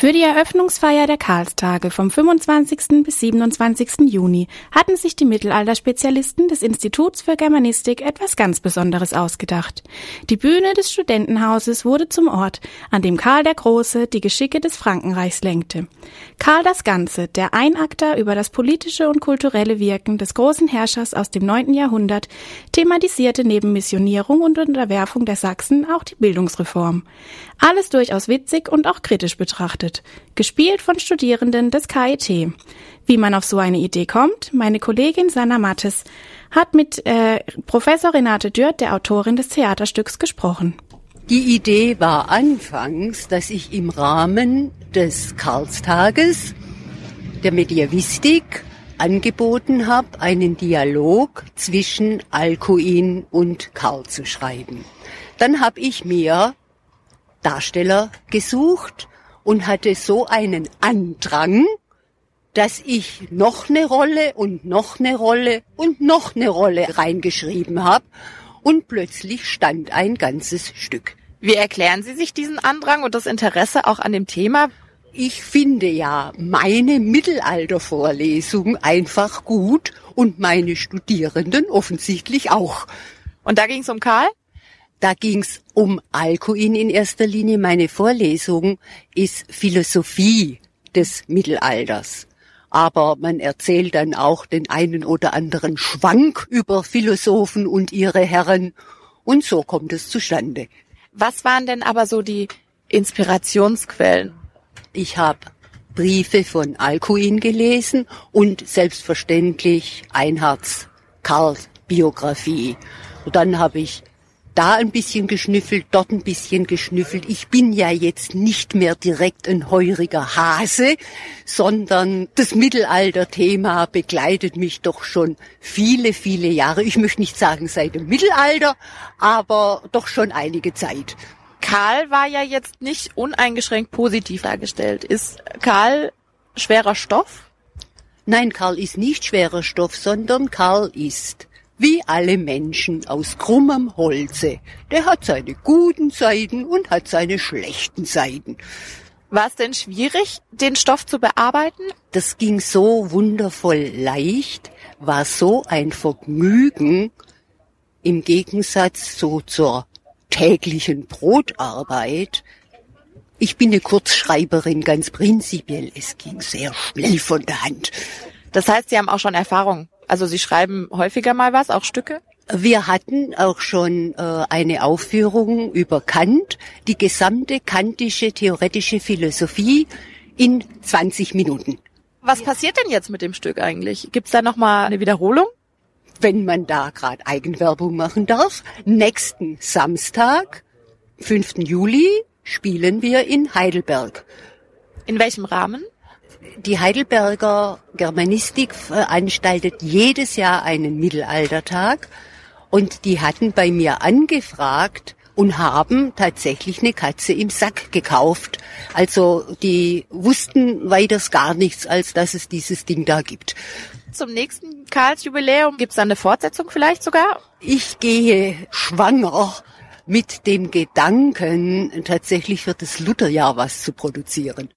Für die Eröffnungsfeier der Karlstage vom 25. bis 27. Juni hatten sich die Mittelalterspezialisten des Instituts für Germanistik etwas ganz Besonderes ausgedacht. Die Bühne des Studentenhauses wurde zum Ort, an dem Karl der Große die Geschicke des Frankenreichs lenkte. Karl das Ganze, der Einakter über das politische und kulturelle Wirken des großen Herrschers aus dem 9. Jahrhundert, thematisierte neben Missionierung und Unterwerfung der Sachsen auch die Bildungsreform. Alles durchaus witzig und auch kritisch betrachtet. Gespielt von Studierenden des KIT. Wie man auf so eine Idee kommt, meine Kollegin Sanna Mattes hat mit äh, Professor Renate Dürrt, der Autorin des Theaterstücks, gesprochen. Die Idee war anfangs, dass ich im Rahmen des Karlstages der Mediavistik angeboten habe, einen Dialog zwischen Alcuin und Karl zu schreiben. Dann habe ich mir Darsteller gesucht und hatte so einen Andrang, dass ich noch eine Rolle und noch eine Rolle und noch eine Rolle reingeschrieben habe und plötzlich stand ein ganzes Stück. Wie erklären Sie sich diesen Andrang und das Interesse auch an dem Thema? Ich finde ja meine Mittelaltervorlesung einfach gut und meine Studierenden offensichtlich auch. Und da ging es um Karl? Da ging's um Alcuin in erster Linie. Meine Vorlesung ist Philosophie des Mittelalters. Aber man erzählt dann auch den einen oder anderen Schwank über Philosophen und ihre Herren. Und so kommt es zustande. Was waren denn aber so die Inspirationsquellen? Ich habe Briefe von Alcuin gelesen und selbstverständlich Einhards Karl Biografie. Und dann habe ich da ein bisschen geschnüffelt, dort ein bisschen geschnüffelt. Ich bin ja jetzt nicht mehr direkt ein heuriger Hase, sondern das Mittelalter-Thema begleitet mich doch schon viele, viele Jahre. Ich möchte nicht sagen seit dem Mittelalter, aber doch schon einige Zeit. Karl war ja jetzt nicht uneingeschränkt positiv dargestellt. Ist Karl schwerer Stoff? Nein, Karl ist nicht schwerer Stoff, sondern Karl ist wie alle Menschen aus krummem Holze. Der hat seine guten Seiten und hat seine schlechten Seiten. War es denn schwierig, den Stoff zu bearbeiten? Das ging so wundervoll leicht, war so ein Vergnügen im Gegensatz so zur täglichen Brotarbeit. Ich bin eine Kurzschreiberin ganz prinzipiell. Es ging sehr schnell von der Hand. Das heißt, Sie haben auch schon Erfahrung. Also Sie schreiben häufiger mal was, auch Stücke? Wir hatten auch schon äh, eine Aufführung über Kant, die gesamte kantische theoretische Philosophie in 20 Minuten. Was passiert denn jetzt mit dem Stück eigentlich? Gibt's da noch mal eine Wiederholung? wenn man da gerade Eigenwerbung machen darf. Nächsten Samstag, 5. Juli, spielen wir in Heidelberg. In welchem Rahmen? Die Heidelberger Germanistik veranstaltet jedes Jahr einen Mittelaltertag und die hatten bei mir angefragt und haben tatsächlich eine Katze im Sack gekauft. Also die wussten weiters gar nichts, als dass es dieses Ding da gibt zum nächsten Karlsjubiläum? Gibt es da eine Fortsetzung vielleicht sogar? Ich gehe schwanger mit dem Gedanken, tatsächlich für das Lutherjahr was zu produzieren.